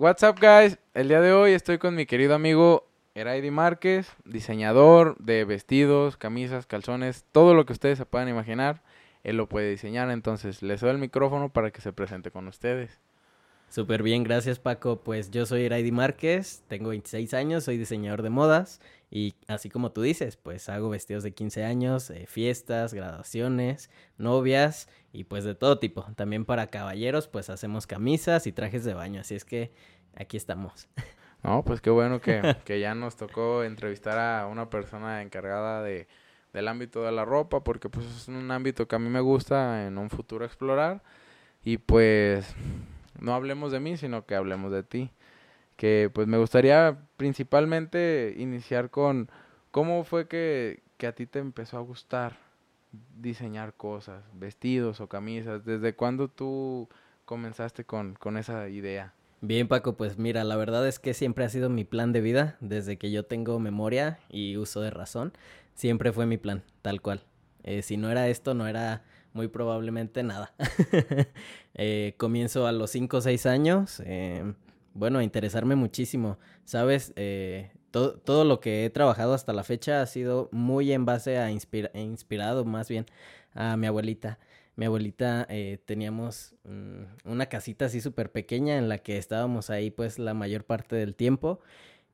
What's up, guys? El día de hoy estoy con mi querido amigo Eraidi Márquez, diseñador de vestidos, camisas, calzones, todo lo que ustedes se puedan imaginar. Él lo puede diseñar, entonces le doy el micrófono para que se presente con ustedes. Súper bien, gracias Paco. Pues yo soy Eraidi Márquez, tengo 26 años, soy diseñador de modas y así como tú dices, pues hago vestidos de 15 años, eh, fiestas, graduaciones, novias y pues de todo tipo. También para caballeros pues hacemos camisas y trajes de baño, así es que aquí estamos. No, pues qué bueno que, que ya nos tocó entrevistar a una persona encargada de, del ámbito de la ropa, porque pues es un ámbito que a mí me gusta en un futuro explorar. Y pues no hablemos de mí, sino que hablemos de ti. Que pues me gustaría principalmente iniciar con cómo fue que, que a ti te empezó a gustar diseñar cosas, vestidos o camisas. ¿Desde cuándo tú comenzaste con, con esa idea? Bien, Paco, pues mira, la verdad es que siempre ha sido mi plan de vida, desde que yo tengo memoria y uso de razón, siempre fue mi plan, tal cual. Eh, si no era esto, no era muy probablemente nada. eh, comienzo a los 5 o 6 años, eh, bueno, a interesarme muchísimo, ¿sabes? Eh, todo, todo lo que he trabajado hasta la fecha ha sido muy en base a inspira inspirado más bien a mi abuelita mi abuelita eh, teníamos mm, una casita así súper pequeña en la que estábamos ahí pues la mayor parte del tiempo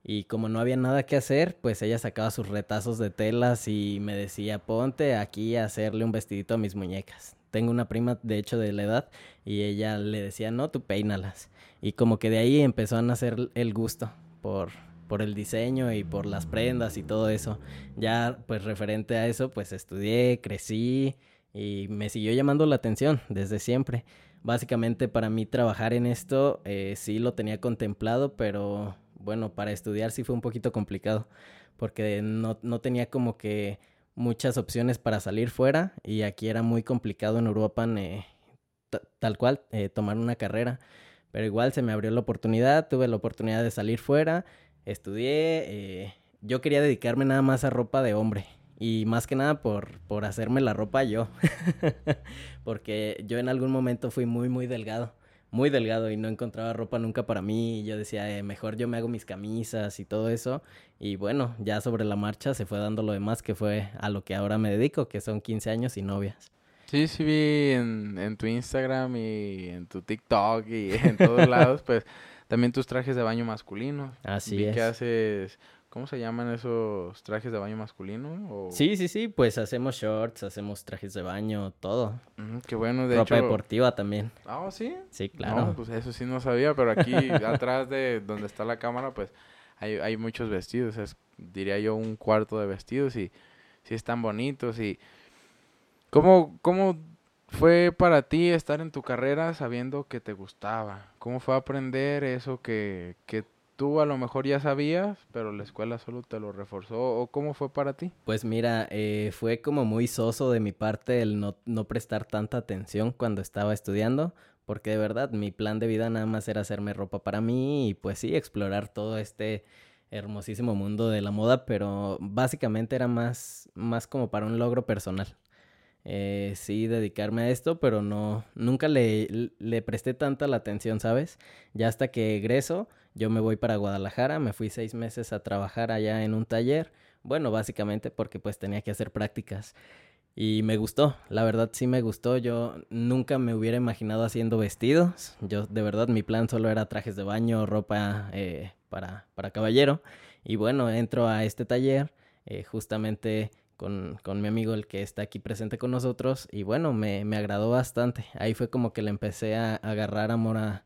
y como no había nada que hacer, pues ella sacaba sus retazos de telas y me decía, ponte aquí a hacerle un vestidito a mis muñecas. Tengo una prima, de hecho, de la edad, y ella le decía, no, tú peínalas. Y como que de ahí empezó a nacer el gusto por, por el diseño y por las prendas y todo eso. Ya, pues referente a eso, pues estudié, crecí, y me siguió llamando la atención desde siempre. Básicamente para mí trabajar en esto eh, sí lo tenía contemplado, pero bueno, para estudiar sí fue un poquito complicado, porque no, no tenía como que muchas opciones para salir fuera y aquí era muy complicado en Uruapan eh, tal cual eh, tomar una carrera, pero igual se me abrió la oportunidad, tuve la oportunidad de salir fuera, estudié, eh, yo quería dedicarme nada más a ropa de hombre y más que nada por, por hacerme la ropa yo. Porque yo en algún momento fui muy, muy delgado. Muy delgado y no encontraba ropa nunca para mí. Y yo decía, eh, mejor yo me hago mis camisas y todo eso. Y bueno, ya sobre la marcha se fue dando lo demás, que fue a lo que ahora me dedico, que son 15 años y novias. Sí, sí vi en, en tu Instagram y en tu TikTok y en todos lados, pues también tus trajes de baño masculinos. Así vi es. que haces ¿Cómo se llaman esos trajes de baño masculino? O... Sí, sí, sí, pues hacemos shorts, hacemos trajes de baño, todo. Mm, qué bueno, de Ropa hecho... deportiva también. Ah, ¿sí? Sí, claro. No, pues eso sí no sabía, pero aquí atrás de donde está la cámara, pues hay, hay muchos vestidos, es, diría yo un cuarto de vestidos y sí están bonitos y... ¿Cómo, cómo fue para ti estar en tu carrera sabiendo que te gustaba? ¿Cómo fue aprender eso que, que tú a lo mejor ya sabías, pero la escuela solo te lo reforzó. ¿O cómo fue para ti? Pues mira, eh, fue como muy soso de mi parte el no, no prestar tanta atención cuando estaba estudiando, porque de verdad mi plan de vida nada más era hacerme ropa para mí y pues sí, explorar todo este hermosísimo mundo de la moda, pero básicamente era más, más como para un logro personal. Eh, sí, dedicarme a esto, pero no, nunca le, le presté tanta la atención, ¿sabes? Ya hasta que egreso, yo me voy para Guadalajara, me fui seis meses a trabajar allá en un taller, bueno, básicamente porque pues tenía que hacer prácticas. Y me gustó, la verdad sí me gustó, yo nunca me hubiera imaginado haciendo vestidos, yo de verdad mi plan solo era trajes de baño, ropa eh, para, para caballero. Y bueno, entro a este taller, eh, justamente con, con, mi amigo el que está aquí presente con nosotros y bueno, me, me agradó bastante. Ahí fue como que le empecé a, a agarrar amor a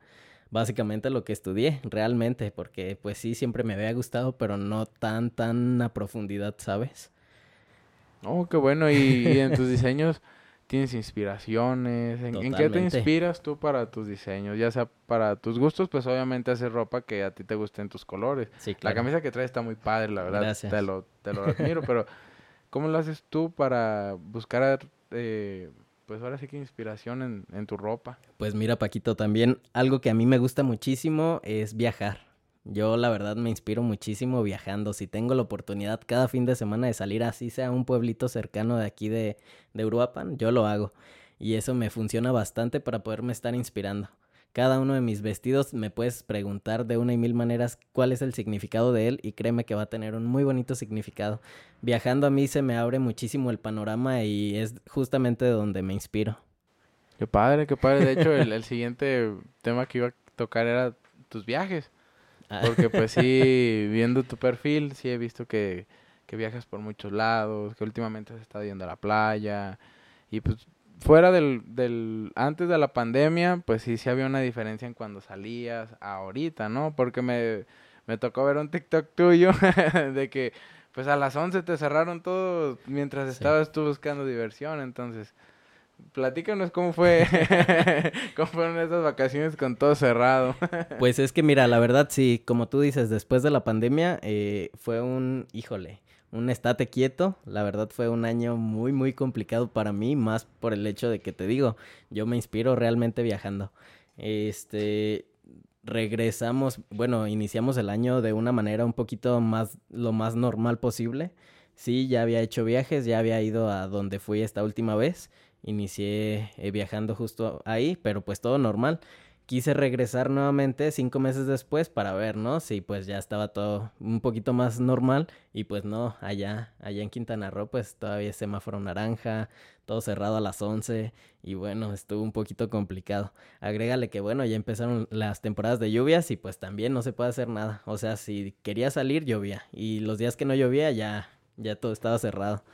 básicamente lo que estudié realmente, porque pues sí, siempre me había gustado, pero no tan, tan a profundidad, ¿sabes? Oh, qué bueno. ¿Y, y en tus diseños tienes inspiraciones? ¿En, ¿En, qué te inspiras tú para tus diseños? Ya sea para tus gustos, pues obviamente hacer ropa que a ti te gusten tus colores. Sí, claro. La camisa que traes está muy padre, la verdad. Gracias. Te lo, te lo admiro, pero ¿cómo lo haces tú para buscar... Eh, pues ahora sí que inspiración en, en, tu ropa. Pues mira, Paquito, también algo que a mí me gusta muchísimo es viajar. Yo la verdad me inspiro muchísimo viajando. Si tengo la oportunidad cada fin de semana de salir así sea a un pueblito cercano de aquí de, de Uruapan, yo lo hago. Y eso me funciona bastante para poderme estar inspirando. Cada uno de mis vestidos me puedes preguntar de una y mil maneras cuál es el significado de él y créeme que va a tener un muy bonito significado. Viajando a mí se me abre muchísimo el panorama y es justamente de donde me inspiro. Qué padre, qué padre. De hecho, el, siguiente tema que iba a tocar era tus viajes. Ah. Porque pues sí, viendo tu perfil, sí he visto que, que viajas por muchos lados, que últimamente has estado yendo a la playa. Y pues fuera del, del, antes de la pandemia, pues sí, sí había una diferencia en cuando salías ahorita, ¿no? Porque me, me tocó ver un TikTok tuyo de que pues a las 11 te cerraron todo mientras estabas tú buscando diversión, entonces platícanos cómo fue, cómo fueron esas vacaciones con todo cerrado. pues es que mira, la verdad sí, como tú dices, después de la pandemia eh, fue un, híjole, un estate quieto. La verdad fue un año muy, muy complicado para mí, más por el hecho de que te digo, yo me inspiro realmente viajando. Este, regresamos, bueno, iniciamos el año de una manera un poquito más, lo más normal posible. Sí, ya había hecho viajes, ya había ido a donde fui esta última vez. Inicié eh, viajando justo ahí, pero pues todo normal quise regresar nuevamente cinco meses después para ver, ¿no? Si pues ya estaba todo un poquito más normal y pues no, allá, allá en Quintana Roo pues todavía semáforo naranja, todo cerrado a las 11 y bueno, estuvo un poquito complicado. Agrégale que bueno, ya empezaron las temporadas de lluvias y pues también no se puede hacer nada. O sea, si quería salir llovía y los días que no llovía ya, ya todo estaba cerrado.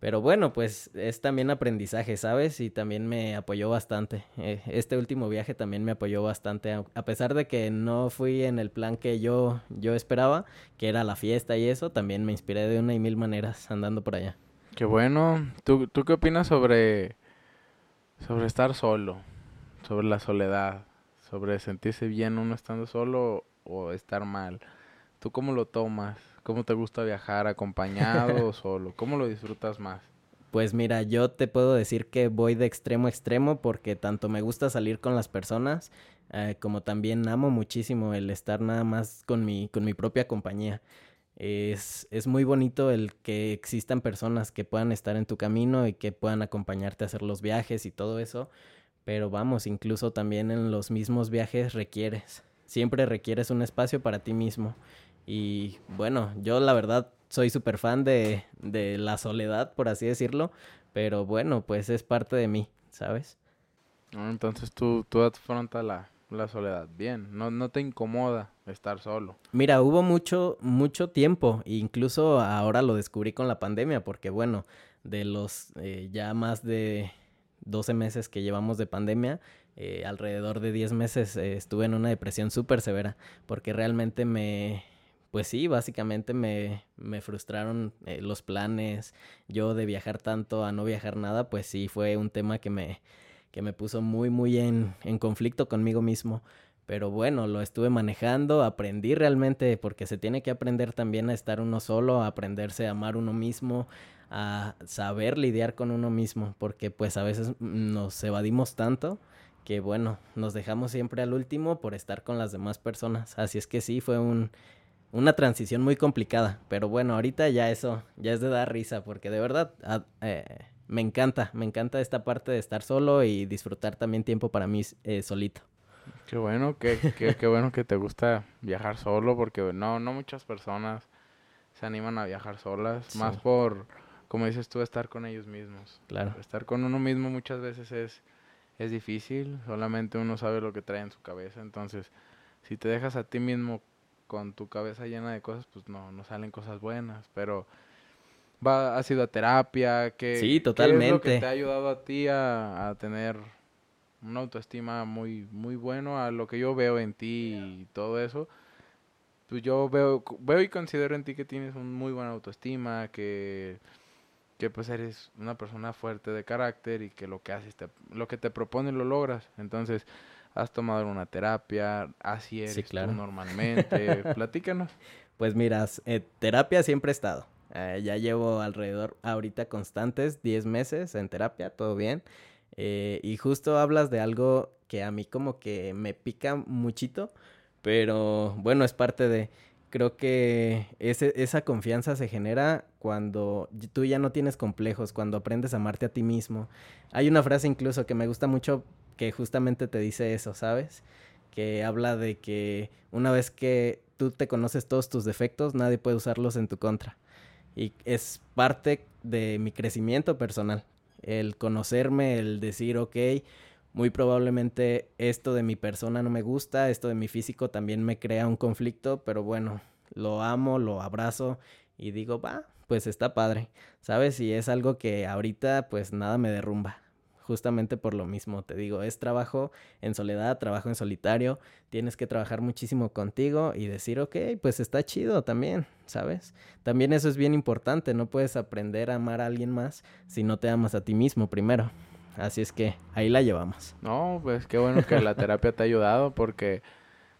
Pero bueno, pues es también aprendizaje, ¿sabes? Y también me apoyó bastante. Eh, este último viaje también me apoyó bastante, a pesar de que no fui en el plan que yo, yo esperaba, que era la fiesta y eso, también me inspiré de una y mil maneras andando por allá. Qué bueno. ¿Tú, tú qué opinas sobre, sobre estar solo? Sobre la soledad, sobre sentirse bien uno estando solo o estar mal. ¿Tú cómo lo tomas? ¿Cómo te gusta viajar? ¿Acompañado o solo? ¿Cómo lo disfrutas más? Pues mira, yo te puedo decir que voy de extremo a extremo porque tanto me gusta salir con las personas eh, como también amo muchísimo el estar nada más con mi, con mi propia compañía. Es, es muy bonito el que existan personas que puedan estar en tu camino y que puedan acompañarte a hacer los viajes y todo eso. Pero vamos, incluso también en los mismos viajes requieres, siempre requieres un espacio para ti mismo. Y bueno, yo la verdad soy súper fan de, de la soledad, por así decirlo, pero bueno, pues es parte de mí, ¿sabes? Entonces tú, tú afrontas la, la soledad bien, no, no te incomoda estar solo. Mira, hubo mucho, mucho tiempo, incluso ahora lo descubrí con la pandemia, porque bueno, de los eh, ya más de 12 meses que llevamos de pandemia, eh, alrededor de 10 meses eh, estuve en una depresión súper severa, porque realmente me, pues sí, básicamente me, me frustraron eh, los planes. Yo de viajar tanto a no viajar nada, pues sí fue un tema que me, que me puso muy, muy en, en conflicto conmigo mismo. Pero bueno, lo estuve manejando, aprendí realmente, porque se tiene que aprender también a estar uno solo, a aprenderse a amar uno mismo, a saber lidiar con uno mismo, porque pues a veces nos evadimos tanto que bueno, nos dejamos siempre al último por estar con las demás personas. Así es que sí, fue un, una transición muy complicada. Pero bueno, ahorita ya eso, ya es de dar risa, porque de verdad ah, eh, me encanta, me encanta esta parte de estar solo y disfrutar también tiempo para mí eh, solito. Qué bueno, qué, qué, qué bueno que te gusta viajar solo, porque no, no muchas personas se animan a viajar solas, más por, como dices tú, estar con ellos mismos. Claro. Estar con uno mismo muchas veces es, es difícil, solamente uno sabe lo que trae en su cabeza, entonces si te dejas a ti mismo con tu cabeza llena de cosas, pues no, no salen cosas buenas, pero va, has ido a terapia, que sí, totalmente. es lo que te ha ayudado a ti a, tener una autoestima muy, muy bueno a lo que yo veo en ti y todo eso. Pues yo veo, veo y considero en ti que tienes un muy buena autoestima, que, que pues eres una persona fuerte de carácter y que lo que haces, te, lo que te propone lo logras. Entonces, has tomado una terapia, así eres tú normalmente. Platícanos. Pues miras, eh, terapia siempre he estado. Eh, ya llevo alrededor ahorita constantes 10 meses en terapia, todo bien. Eh, y justo hablas de algo que a mí como que me pica muchito, pero bueno, es parte de... Creo que ese, esa confianza se genera cuando tú ya no tienes complejos, cuando aprendes a amarte a ti mismo. Hay una frase incluso que me gusta mucho que justamente te dice eso, ¿sabes? Que habla de que una vez que tú te conoces todos tus defectos, nadie puede usarlos en tu contra. Y es parte de mi crecimiento personal. El conocerme, el decir, ok, muy probablemente esto de mi persona no me gusta, esto de mi físico también me crea un conflicto, pero bueno, lo amo, lo abrazo y digo, va, pues está padre, ¿sabes? Y es algo que ahorita pues nada me derrumba. Justamente por lo mismo, te digo, es trabajo en soledad, trabajo en solitario, tienes que trabajar muchísimo contigo y decir, ok, pues está chido también, ¿sabes? También eso es bien importante, no puedes aprender a amar a alguien más si no te amas a ti mismo primero. Así es que ahí la llevamos. No, pues qué bueno que la terapia te ha ayudado porque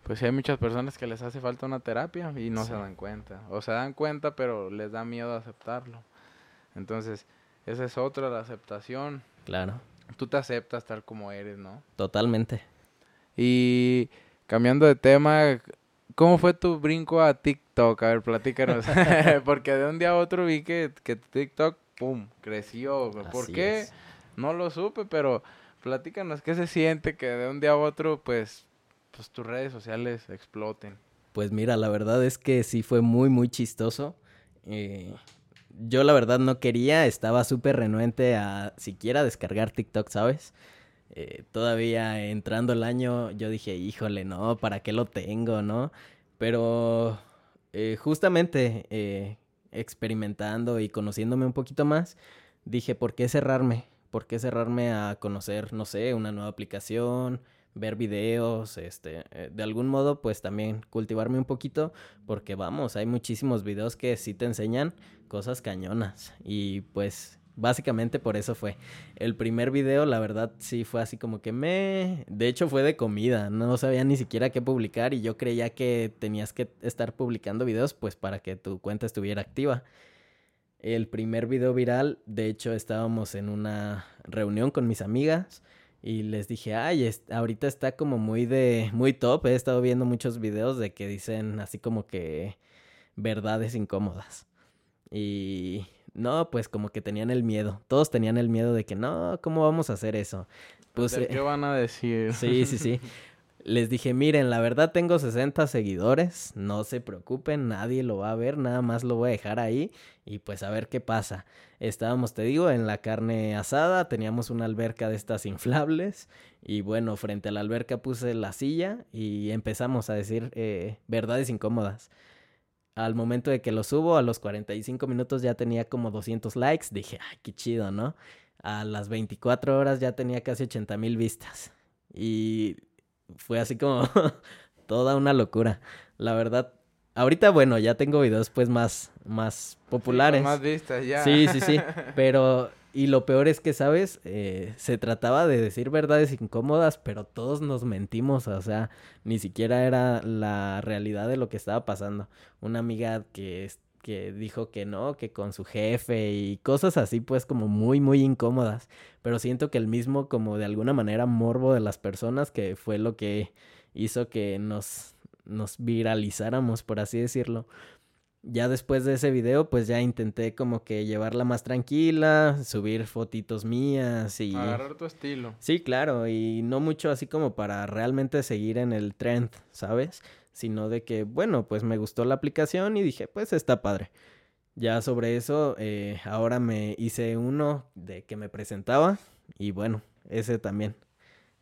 pues hay muchas personas que les hace falta una terapia y no se dan cuenta. O se dan cuenta, pero les da miedo aceptarlo. Entonces, esa es otra, la aceptación. Claro. Tú te aceptas tal como eres, ¿no? Totalmente. Y cambiando de tema, ¿cómo fue tu brinco a TikTok? A ver, platícanos. Porque de un día a otro vi que, que TikTok, ¡pum!, creció. ¿Por qué? No lo supe, pero platícanos qué se siente que de un día a otro, pues, pues tus redes sociales exploten. Pues mira, la verdad es que sí fue muy, muy chistoso. Eh, yo la verdad no quería, estaba súper renuente a siquiera descargar TikTok, ¿sabes? Eh, todavía entrando el año yo dije, híjole, no, ¿para qué lo tengo, no? Pero eh, justamente eh, experimentando y conociéndome un poquito más, dije, ¿por qué cerrarme? ¿Por qué cerrarme a conocer, no sé, una nueva aplicación, ver videos, este, eh, de algún modo, pues también cultivarme un poquito, porque vamos, hay muchísimos videos que sí te enseñan cosas cañonas y pues básicamente por eso fue. El primer video, la verdad, sí fue así como que me... De hecho fue de comida, no sabía ni siquiera qué publicar y yo creía que tenías que estar publicando videos pues para que tu cuenta estuviera activa. El primer video viral, de hecho estábamos en una reunión con mis amigas y les dije, ay, ahorita está como muy de, muy top, he estado viendo muchos videos de que dicen así como que verdades incómodas. Y no, pues como que tenían el miedo, todos tenían el miedo de que no, ¿cómo vamos a hacer eso? Pues, ¿Qué van a decir? Sí, sí, sí. Les dije, miren, la verdad tengo 60 seguidores, no se preocupen, nadie lo va a ver, nada más lo voy a dejar ahí y pues a ver qué pasa. Estábamos, te digo, en la carne asada, teníamos una alberca de estas inflables y bueno, frente a la alberca puse la silla y empezamos a decir eh, verdades incómodas. Al momento de que lo subo, a los 45 minutos ya tenía como 200 likes, dije, ay, qué chido, ¿no? A las 24 horas ya tenía casi 80 mil vistas. Y fue así como toda una locura. La verdad, ahorita bueno, ya tengo videos pues más, más populares. más vistas ya. Sí, sí, sí. Pero, y lo peor es que, ¿sabes? Eh, se trataba de decir verdades incómodas, pero todos nos mentimos, o sea, ni siquiera era la realidad de lo que estaba pasando. Una amiga que que dijo que no, que con su jefe y cosas así pues como muy muy incómodas, pero siento que el mismo como de alguna manera morbo de las personas que fue lo que hizo que nos nos viralizáramos por así decirlo. Ya después de ese video, pues ya intenté como que llevarla más tranquila, subir fotitos mías y... Agarrar tu estilo. Sí, claro, y no mucho así como para realmente seguir en el trend, ¿sabes? Sino de que, bueno, pues me gustó la aplicación y dije, pues está padre. Ya sobre eso, eh, ahora me hice uno de que me presentaba y bueno, ese también.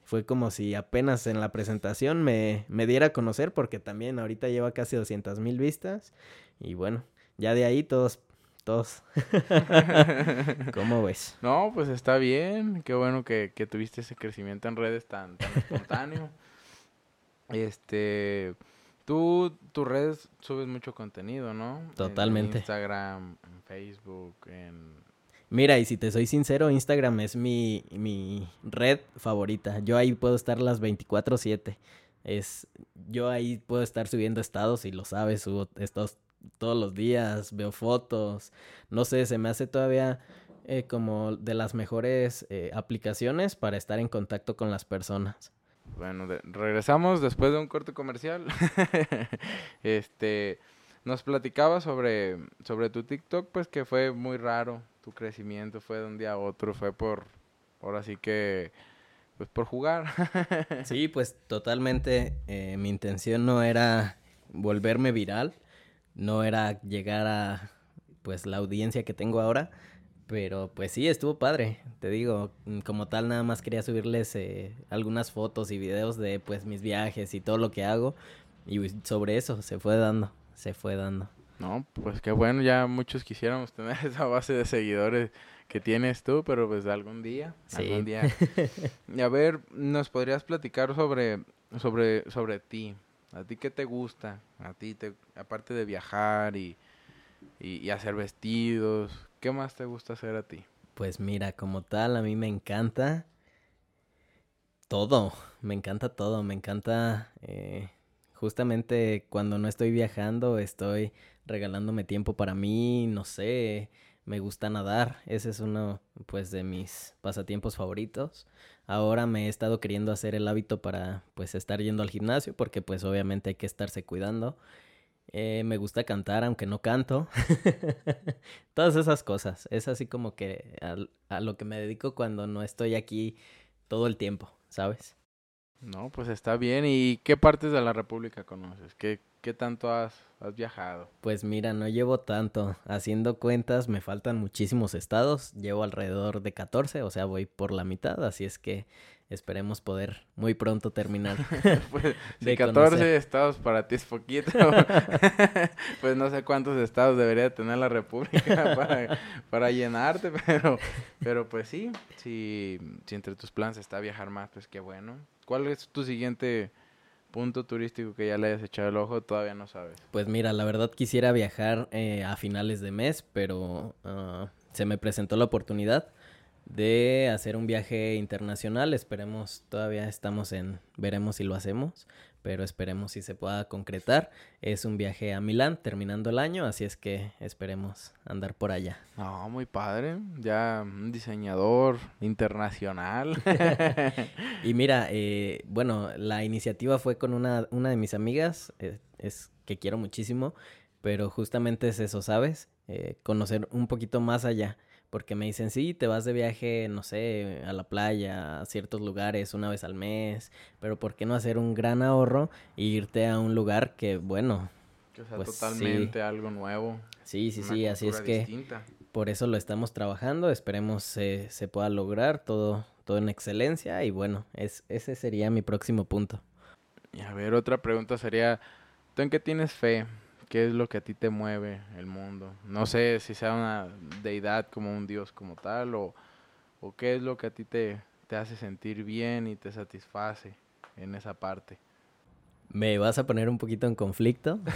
Fue como si apenas en la presentación me, me diera a conocer porque también ahorita lleva casi 200 mil vistas y bueno, ya de ahí todos todos. ¿Cómo ves? No, pues está bien. Qué bueno que, que tuviste ese crecimiento en redes tan, tan espontáneo. este, Tú, tus redes subes mucho contenido, ¿no? Totalmente. En Instagram, en Facebook, en... Mira, y si te soy sincero, Instagram es mi, mi red favorita. Yo ahí puedo estar las 24/7. Es, yo ahí puedo estar subiendo estados y lo sabes, subo estados todos los días, veo fotos. No sé, se me hace todavía eh, como de las mejores eh, aplicaciones para estar en contacto con las personas. Bueno, regresamos después de un corte comercial. este, nos platicaba sobre, sobre tu TikTok, pues que fue muy raro. Tu crecimiento fue de un día a otro, fue por, ahora sí que, pues por jugar. sí, pues totalmente eh, mi intención no era volverme viral, no era llegar a pues la audiencia que tengo ahora, pero pues sí, estuvo padre, te digo, como tal nada más quería subirles eh, algunas fotos y videos de pues mis viajes y todo lo que hago y sobre eso se fue dando, se fue dando. No, pues qué bueno, ya muchos quisiéramos tener esa base de seguidores que tienes tú, pero pues algún día, algún día. y a ver, ¿nos podrías platicar sobre, sobre, sobre ti? ¿A ti qué te gusta? A ti, te, aparte de viajar y, y, hacer vestidos, ¿qué más te gusta hacer a ti? Pues mira, como tal, a mí me encanta todo, me encanta todo, me encanta eh, justamente cuando no estoy viajando, estoy regalándome tiempo para mí, no sé, me gusta nadar, ese es uno pues de mis pasatiempos favoritos. Ahora me he estado queriendo hacer el hábito para pues estar yendo al gimnasio porque pues obviamente hay que estarse cuidando. Eh, me gusta cantar aunque no canto. Todas esas cosas. Es así como que a lo que me dedico cuando no estoy aquí todo el tiempo, ¿sabes? No, pues está bien. ¿Y qué partes de la República conoces? ¿Qué, qué tanto has, has viajado? Pues mira, no llevo tanto. Haciendo cuentas, me faltan muchísimos estados. Llevo alrededor de 14, o sea, voy por la mitad. Así es que esperemos poder muy pronto terminar. pues, de 14 estados para ti es poquito, pues no sé cuántos estados debería tener la República para, para llenarte, pero, pero pues sí, si, si entre tus planes está viajar más, pues qué bueno. ¿Cuál es tu siguiente punto turístico que ya le hayas echado el ojo? Todavía no sabes. Pues mira, la verdad quisiera viajar eh, a finales de mes, pero ah, se me presentó la oportunidad de hacer un viaje internacional. Esperemos, todavía estamos en, veremos si lo hacemos, pero esperemos si se pueda concretar. Es un viaje a Milán terminando el año, así es que esperemos andar por allá. No, muy padre, ya un diseñador internacional. y mira, eh, bueno, la iniciativa fue con una, una de mis amigas, eh, es que quiero muchísimo, pero justamente es eso, ¿sabes? Eh, conocer un poquito más allá porque me dicen, sí, te vas de viaje, no sé, a la playa, a ciertos lugares una vez al mes, pero ¿por qué no hacer un gran ahorro e irte a un lugar que, bueno... Que sea pues, totalmente algo nuevo. Sí, sí, sí, así es que por eso lo estamos trabajando, esperemos se, se pueda lograr todo, todo en excelencia y bueno, es, ese sería mi próximo punto. Y a ver, otra pregunta sería, ¿tú en qué tienes fe? ¿Qué es lo que a ti te mueve el mundo? No sé si sea una deidad como un dios como tal o, o qué es lo que a ti te, te hace sentir bien y te satisface en esa parte. Me vas a poner un poquito en conflicto.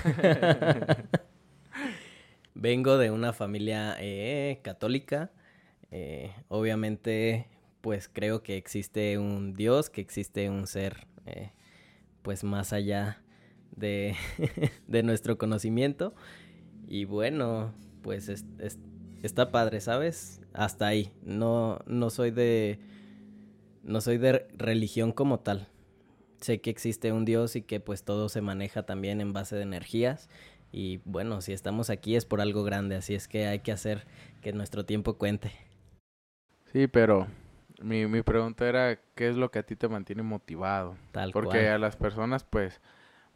Vengo de una familia eh, católica. Eh, obviamente, pues creo que existe un Dios, que existe un ser, eh, pues más allá de, de nuestro conocimiento. Y bueno, pues está padre, ¿sabes? Hasta ahí. No, no soy de. No soy de religión como tal. Sé que existe un Dios y que pues todo se maneja también en base de energías. Y bueno, si estamos aquí es por algo grande, así es que hay que hacer que nuestro tiempo cuente. Sí, pero mi, mi pregunta era, ¿qué es lo que a ti te mantiene motivado? Tal Porque a las personas pues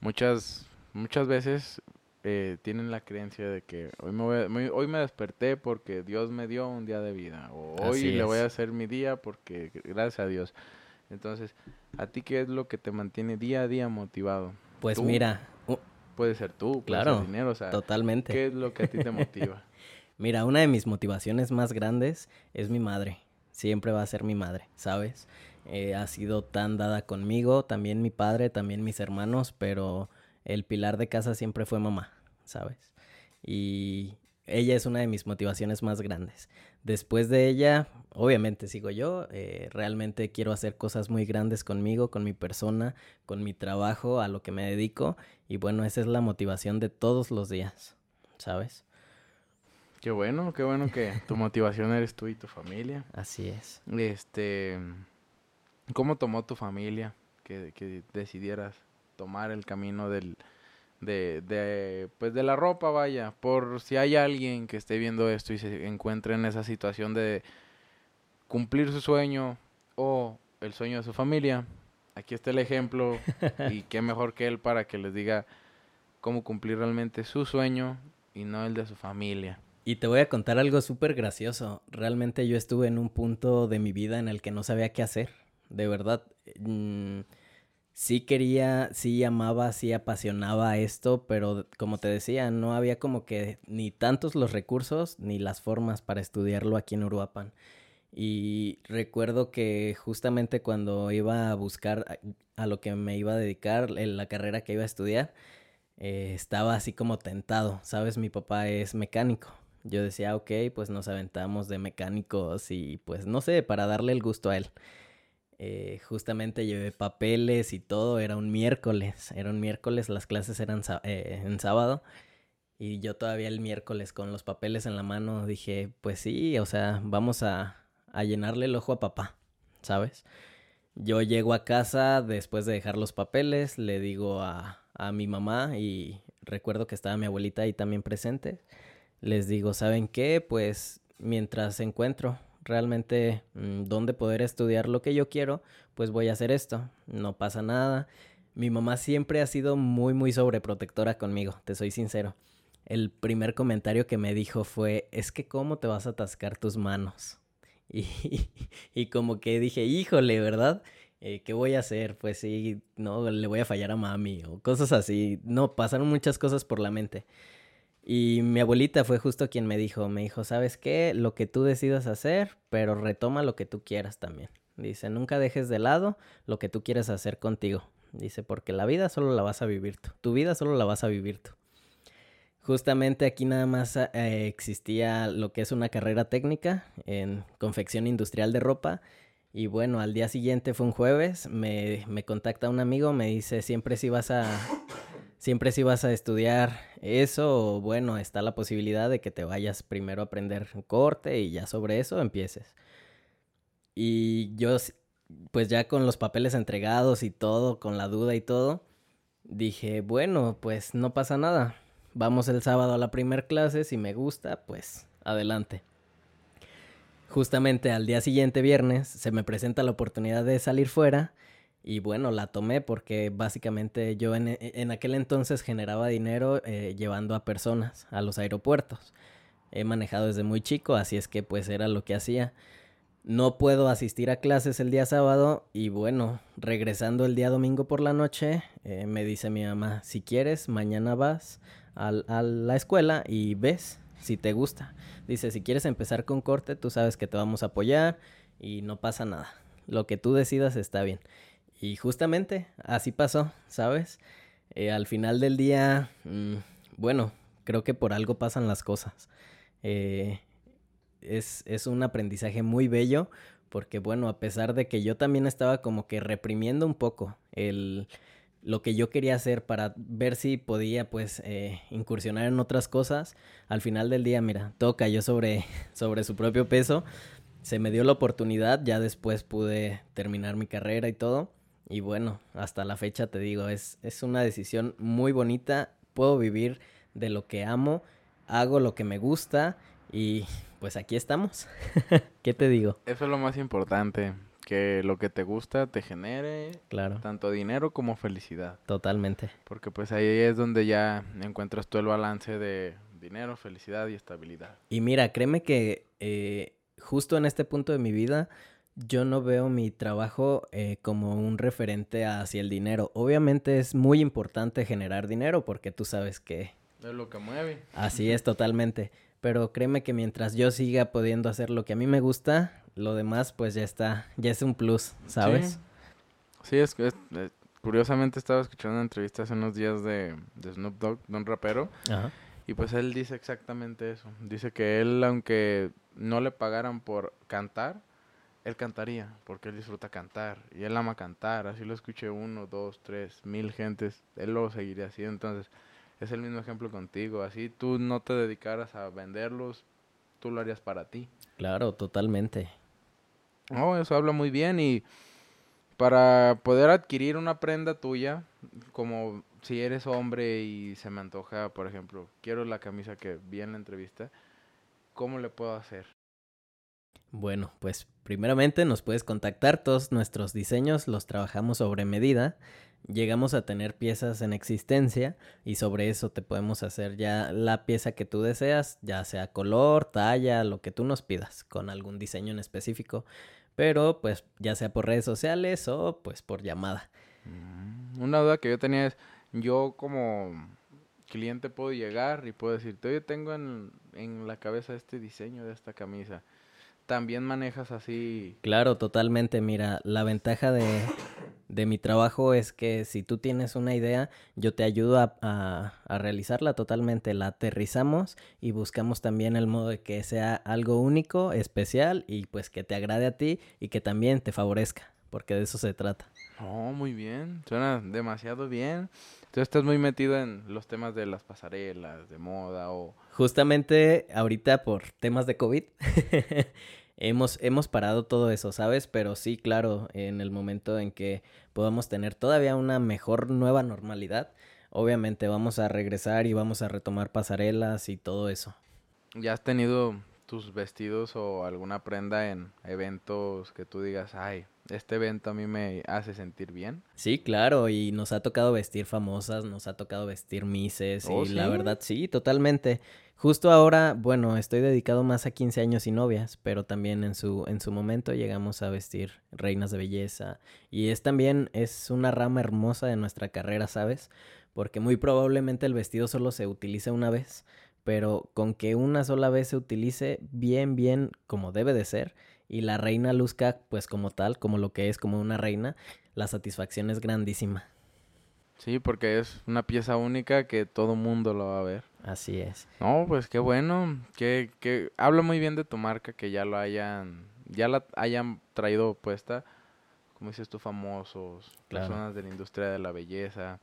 muchas, muchas veces eh, tienen la creencia de que hoy me, hoy me desperté porque Dios me dio un día de vida. O hoy le voy a hacer mi día porque gracias a Dios. Entonces, ¿a ti qué es lo que te mantiene día a día motivado? Pues mira. puede ser tú, claro, dinero, o sea, totalmente. ¿Qué es lo que a ti te motiva? mira, una de mis motivaciones más grandes es mi madre. Siempre va a ser mi madre, ¿sabes? Eh, ha sido tan dada conmigo, también mi padre, también mis hermanos, pero el pilar de casa siempre fue mamá, ¿sabes? Y ella es una de mis motivaciones más grandes. Después de ella, obviamente sigo yo, eh, realmente quiero hacer cosas muy grandes conmigo, con mi persona, con mi trabajo, a lo que me dedico, y bueno, esa es la motivación de todos los días, ¿sabes? Qué bueno, qué bueno que tu motivación eres tú y tu familia. Así es. Este, ¿Cómo tomó tu familia que, que decidieras tomar el camino del, de, de, pues de la ropa, vaya? Por si hay alguien que esté viendo esto y se encuentre en esa situación de cumplir su sueño o el sueño de su familia. Aquí está el ejemplo y qué mejor que él para que les diga cómo cumplir realmente su sueño y no el de su familia. Y te voy a contar algo súper gracioso. Realmente yo estuve en un punto de mi vida en el que no sabía qué hacer. De verdad. Mm, sí quería, sí amaba, sí apasionaba esto, pero como te decía, no había como que ni tantos los recursos ni las formas para estudiarlo aquí en Uruapan. Y recuerdo que justamente cuando iba a buscar a, lo que me iba a dedicar, la carrera que iba a estudiar, eh, estaba así como tentado, ¿sabes? Mi papá es mecánico. Yo decía, ok, pues nos aventamos de mecánicos y pues no sé, para darle el gusto a él. Eh, justamente llevé papeles y todo, era un miércoles, era un miércoles, las clases eran eh, en sábado y yo todavía el miércoles con los papeles en la mano dije, pues sí, o sea, vamos a, a llenarle el ojo a papá, ¿sabes? Yo llego a casa después de dejar los papeles, le digo a, a mi mamá y recuerdo que estaba mi abuelita ahí también presente. Les digo, ¿saben qué? Pues mientras encuentro realmente mm, dónde poder estudiar lo que yo quiero, pues voy a hacer esto. No pasa nada. Mi mamá siempre ha sido muy, muy sobreprotectora conmigo, te soy sincero. El primer comentario que me dijo fue, es que cómo te vas a atascar tus manos. Y, y como que dije, híjole, ¿verdad? Eh, ¿Qué voy a hacer? Pues sí, no, le voy a fallar a mami o cosas así. No, pasaron muchas cosas por la mente. Y mi abuelita fue justo quien me dijo, me dijo, ¿sabes qué? Lo que tú decidas hacer, pero retoma lo que tú quieras también. Dice, nunca dejes de lado lo que tú quieres hacer contigo. Dice, porque la vida solo la vas a vivir tú. Tu vida solo la vas a vivir tú. Justamente aquí nada más eh, existía lo que es una carrera técnica en confección industrial de ropa. Y bueno, al día siguiente fue un jueves, me, me contacta un amigo, me dice, siempre si vas a siempre si vas a estudiar eso, bueno, está la posibilidad de que te vayas primero a aprender corte y ya sobre eso empieces. Y yo, pues ya con los papeles entregados y todo, con la duda y todo, dije, bueno, pues no pasa nada. Vamos el sábado a la primer clase, si me gusta, pues adelante. Justamente al día siguiente, viernes, se me presenta la oportunidad de salir fuera y bueno, la tomé porque básicamente yo en, en aquel entonces generaba dinero eh, llevando a personas a los aeropuertos. He manejado desde muy chico, así es que pues era lo que hacía. No puedo asistir a clases el día sábado y bueno, regresando el día domingo por la noche, eh, me dice mi mamá, si quieres, mañana vas a, a la escuela y ves si te gusta. Dice, si quieres empezar con corte, tú sabes que te vamos a apoyar y no pasa nada. Lo que tú decidas está bien. Y justamente así pasó, ¿sabes? Eh, al final del día, mm, bueno, creo que por algo pasan las cosas. Eh, es, es un aprendizaje muy bello porque, bueno, a pesar de que yo también estaba como que reprimiendo un poco el lo que yo quería hacer para ver si podía pues eh, incursionar en otras cosas, al final del día, mira, todo cayó sobre, sobre su propio peso, se me dio la oportunidad, ya después pude terminar mi carrera y todo, y bueno, hasta la fecha te digo, es, es una decisión muy bonita. Puedo vivir de lo que amo, hago lo que me gusta y pues aquí estamos. ¿Qué te digo? Eso es lo más importante, que lo que te gusta te genere claro. tanto dinero como felicidad. Totalmente. Porque pues ahí es donde ya encuentras tú el balance de dinero, felicidad y estabilidad. Y mira, créeme que eh, justo en este punto de mi vida yo no veo mi trabajo eh, como un referente hacia el dinero. Obviamente es muy importante generar dinero porque tú sabes que... Es lo que mueve. Así es, totalmente. Pero créeme que mientras yo siga pudiendo hacer lo que a mí me gusta, lo demás pues ya está, ya es un plus, ¿sabes? Sí, es que curiosamente estaba escuchando una entrevista hace unos días de, de Snoop Dogg, de un rapero. Ajá. Y pues él dice exactamente eso. Dice que él, aunque no le pagaran por cantar, él cantaría, porque él disfruta cantar y él ama cantar. Así lo escuché uno, dos, tres, mil gentes, él lo seguiría haciendo. Entonces, es el mismo ejemplo contigo. Así tú no te dedicaras a venderlos, tú lo harías para ti. Claro, totalmente. Oh, eso habla muy bien y para poder adquirir una prenda tuya, como si eres hombre y se me antoja, por ejemplo, quiero la camisa que vi en la entrevista, ¿cómo le puedo hacer? Bueno, pues primeramente nos puedes contactar, todos nuestros diseños los trabajamos sobre medida, llegamos a tener piezas en existencia y sobre eso te podemos hacer ya la pieza que tú deseas, ya sea color, talla, lo que tú nos pidas, con algún diseño en específico, pero pues ya sea por redes sociales o pues por llamada. Mm, una duda que yo tenía es, yo como cliente puedo llegar y puedo decirte, oye, tengo en, en la cabeza este diseño de esta camisa también manejas así. Claro, totalmente. Mira, la ventaja de, de mi trabajo es que si tú tienes una idea, yo te ayudo a, a, realizarla totalmente. La aterrizamos y buscamos también el modo de que sea algo único, especial y pues que te agrade a ti y que también te favorezca, porque de eso se trata. Oh, muy bien. Suena demasiado bien. Tú estás muy metido en los temas de las pasarelas, de moda o... Justamente ahorita por temas de COVID hemos, hemos parado todo eso, ¿sabes? Pero sí, claro, en el momento en que podamos tener todavía una mejor nueva normalidad, obviamente vamos a regresar y vamos a retomar pasarelas y todo eso. ¿Ya has tenido tus vestidos o alguna prenda en eventos que tú digas, ay, este evento a mí me hace sentir bien. Sí, claro, y nos ha tocado vestir famosas, nos ha tocado vestir mises, ¿Oh, y la verdad sí, totalmente. Justo ahora, bueno, estoy dedicado más a 15 años y novias, pero también en su, en su momento llegamos a vestir reinas de belleza. Y es también, es una rama hermosa de nuestra carrera, ¿sabes? Porque muy probablemente el vestido solo se utilice una vez, pero con que una sola vez se utilice bien, bien como debe de ser, y la reina luzca pues como tal, como lo que es como una reina, la satisfacción es grandísima. Sí, porque es una pieza única que todo mundo lo va a ver. Así es. No, pues qué bueno, que, que habla muy bien de tu marca, que ya lo hayan, ya la hayan traído puesta, como dices tú, famosos, personas de la industria de la belleza.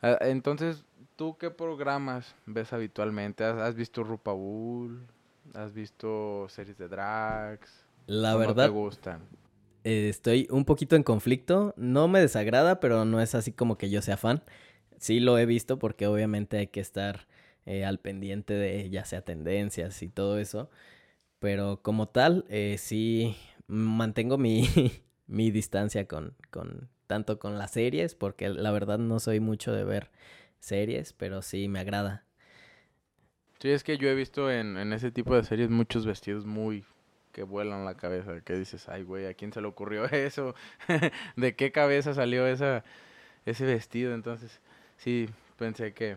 Ah, entonces, ¿tú qué programas ves habitualmente? ¿Has, has visto RuPaul? ¿Has visto series de drags? La verdad. te? Eh, estoy un poquito en conflicto. No me desagrada, pero no es así como que yo sea fan. Sí lo he visto porque obviamente hay que estar eh, al pendiente de ya sea tendencias y todo eso. Pero como tal, eh, sí mantengo mi, mi distancia con, con tanto con las series, porque la verdad no soy mucho de ver series, pero sí me agrada. Sí, es que yo he visto en, en ese tipo de series muchos vestidos muy que vuelan la cabeza, que dices, ay, güey, ¿a quién se le ocurrió eso? ¿De qué cabeza salió esa, ese vestido? Entonces, sí, pensé que,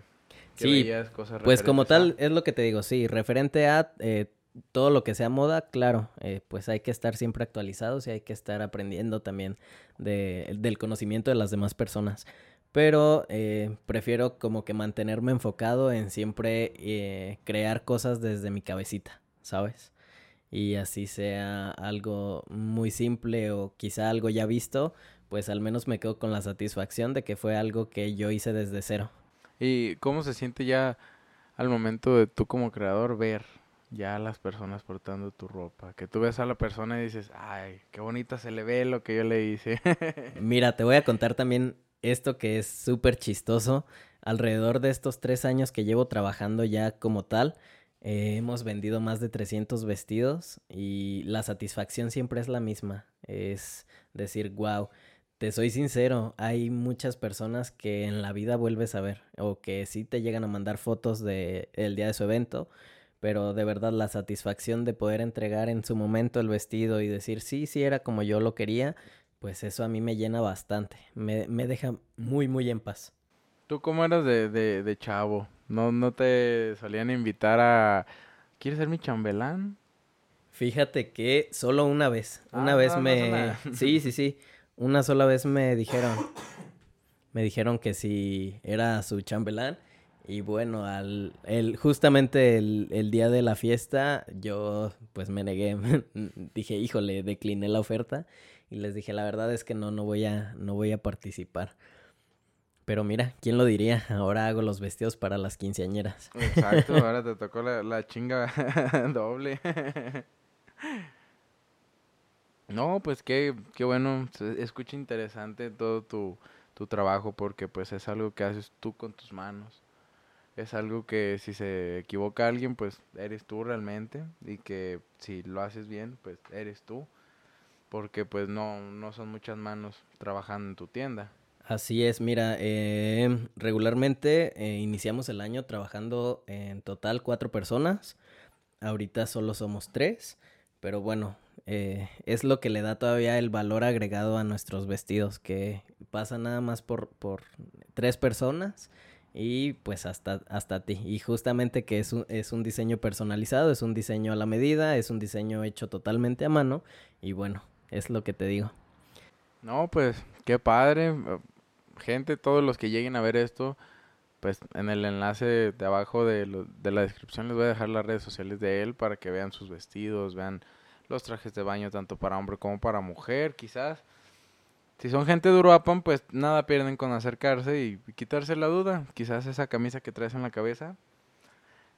que veías cosas Pues como tal, es lo que te digo, sí, referente a eh, todo lo que sea moda, claro, eh, pues hay que estar siempre actualizados y hay que estar aprendiendo también de, del conocimiento de las demás personas. Pero eh, prefiero como que mantenerme enfocado en siempre crear cosas desde mi cabecita, ¿sabes? Y así sea algo muy simple o quizá algo ya visto, pues al menos me quedo con la satisfacción de que fue algo que yo hice desde cero. ¿Y cómo se siente ya al momento de tú como creador ver ya a las personas portando tu ropa? Que tú ves a la persona y dices, ay, qué bonita se le ve lo que yo le hice. Mira, te voy a contar también esto que es súper chistoso. Alrededor de estos tres años que llevo trabajando ya como tal, eh, hemos vendido más de 300 vestidos y la satisfacción siempre es la misma. Es decir, wow, te soy sincero, hay muchas personas que en la vida vuelves a ver o que sí te llegan a mandar fotos del el día de su evento, pero de verdad la satisfacción de poder entregar en su momento el vestido y decir, sí, sí era como yo lo quería, pues eso a mí me llena bastante, me, me deja muy, muy en paz. ¿Tú cómo eras de, de, de chavo? No, no te solían invitar a... ¿Quieres ser mi chambelán? Fíjate que solo una vez. Una ah, vez me... sí, sí, sí. Una sola vez me dijeron... Me dijeron que si era su chambelán. Y bueno, al, el, justamente el, el, día de la fiesta, yo pues me negué. dije, híjole, decliné la oferta. Y les dije, la verdad es que no, no voy a, no voy a participar. Pero mira, ¿quién lo diría? Ahora hago los vestidos para las quinceañeras. Exacto, ahora te tocó la, chinga doble. no, pues qué, qué bueno, escucha interesante todo tu, tu trabajo porque pues es algo que haces tú con tus manos. es algo que si se equivoca alguien, pues eres tú realmente y que si lo haces bien, pues eres tú, porque pues no, no son muchas manos trabajando en tu tienda. Así es, mira, eh, regularmente eh, iniciamos el año trabajando en total cuatro personas, ahorita solo somos tres, pero bueno, eh, es lo que le da todavía el valor agregado a nuestros vestidos, que pasa nada más por, por tres personas y pues hasta, hasta ti. Y justamente que es un, es un diseño personalizado, es un diseño a la medida, es un diseño hecho totalmente a mano y bueno, es lo que te digo. No, pues qué padre. Gente, todos los que lleguen a ver esto, pues en el enlace de abajo de, de la descripción les voy a dejar las redes sociales de él para que vean sus vestidos, vean los trajes de baño tanto para hombre como para mujer, quizás. Si son gente de Uruapan, pues nada pierden con acercarse y quitarse la duda. Quizás esa camisa que traes en la cabeza,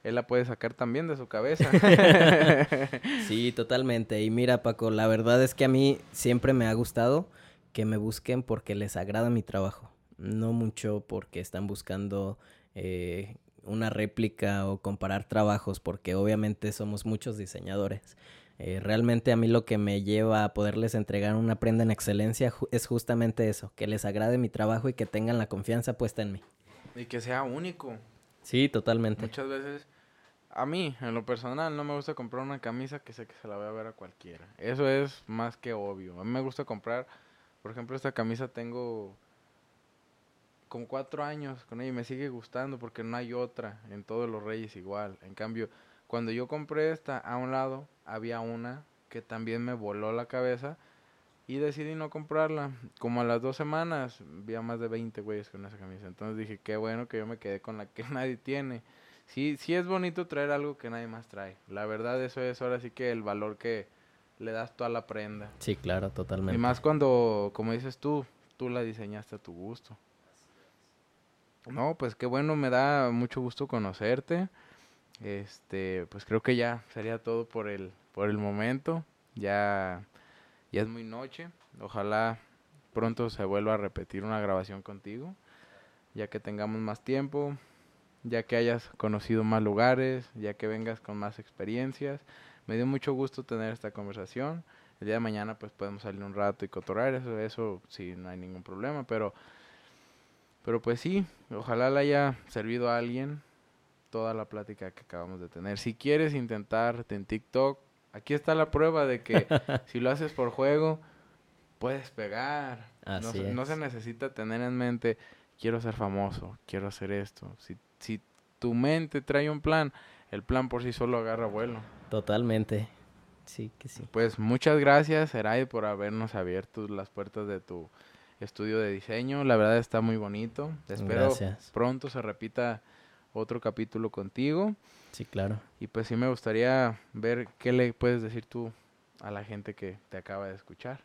él la puede sacar también de su cabeza. sí, totalmente. Y mira, Paco, la verdad es que a mí siempre me ha gustado que me busquen porque les agrada mi trabajo. No mucho porque están buscando eh, una réplica o comparar trabajos, porque obviamente somos muchos diseñadores. Eh, realmente a mí lo que me lleva a poderles entregar una prenda en excelencia es justamente eso, que les agrade mi trabajo y que tengan la confianza puesta en mí. Y que sea único. Sí, totalmente. Muchas veces, a mí, en lo personal, no me gusta comprar una camisa que sé que se la voy a ver a cualquiera. Eso es más que obvio. A mí me gusta comprar, por ejemplo, esta camisa tengo como cuatro años con ella y me sigue gustando porque no hay otra en todos los reyes igual. En cambio, cuando yo compré esta, a un lado había una que también me voló la cabeza y decidí no comprarla. Como a las dos semanas, había más de 20 güeyes con esa camisa. Entonces dije, qué bueno que yo me quedé con la que nadie tiene. Sí, sí es bonito traer algo que nadie más trae. La verdad, eso es ahora sí que el valor que le das tú a la prenda. Sí, claro, totalmente. Y más cuando, como dices tú, tú la diseñaste a tu gusto. No, pues qué bueno, me da mucho gusto conocerte. Este, pues creo que ya sería todo por el, por el momento. Ya, ya es muy noche. Ojalá pronto se vuelva a repetir una grabación contigo. Ya que tengamos más tiempo, ya que hayas conocido más lugares, ya que vengas con más experiencias. Me dio mucho gusto tener esta conversación. El día de mañana pues podemos salir un rato y cotorrar, eso, eso sí, no hay ningún problema, pero, pero pues sí, ojalá le haya servido a alguien toda la plática que acabamos de tener. Si quieres intentarte en TikTok, aquí está la prueba de que si lo haces por juego, puedes pegar. no, no, se necesita tener en mente, quiero ser famoso, quiero hacer esto. Si, si tu mente trae un plan, el plan por sí solo agarra vuelo. Totalmente. Sí, que sí. Pues muchas gracias, Eray, por habernos abierto las puertas de tu estudio de diseño. La verdad está muy bonito. Espero pronto se repita otro capítulo contigo. Sí, claro. Y pues sí me gustaría ver qué le puedes decir tú a la gente que te acaba de escuchar.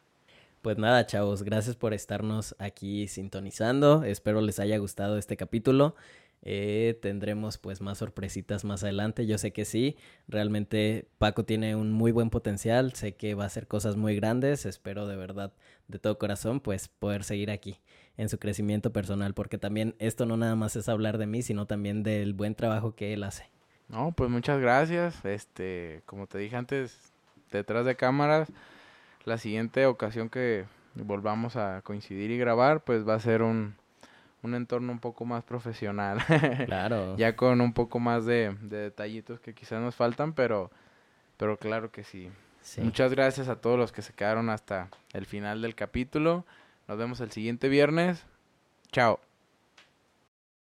Pues nada, chavos, gracias por estarnos aquí sintonizando. Espero les haya gustado este capítulo. Eh, tendremos pues más sorpresitas más adelante. Yo sé que sí, realmente Paco tiene un muy buen potencial, sé que va a hacer cosas muy grandes, espero de verdad, de todo corazón, pues poder seguir aquí en su crecimiento personal, porque también esto no nada más es hablar de mí, sino también del buen trabajo que él hace. No, pues muchas gracias. Este, como te dije antes, detrás de cámaras, la siguiente ocasión que volvamos a coincidir y grabar, pues va a ser un un entorno un poco más profesional. Claro. ya con un poco más de, detallitos que quizás nos faltan, pero, pero claro que sí. Muchas gracias a todos los que se quedaron hasta el final del capítulo. Nos vemos el siguiente viernes. Chao.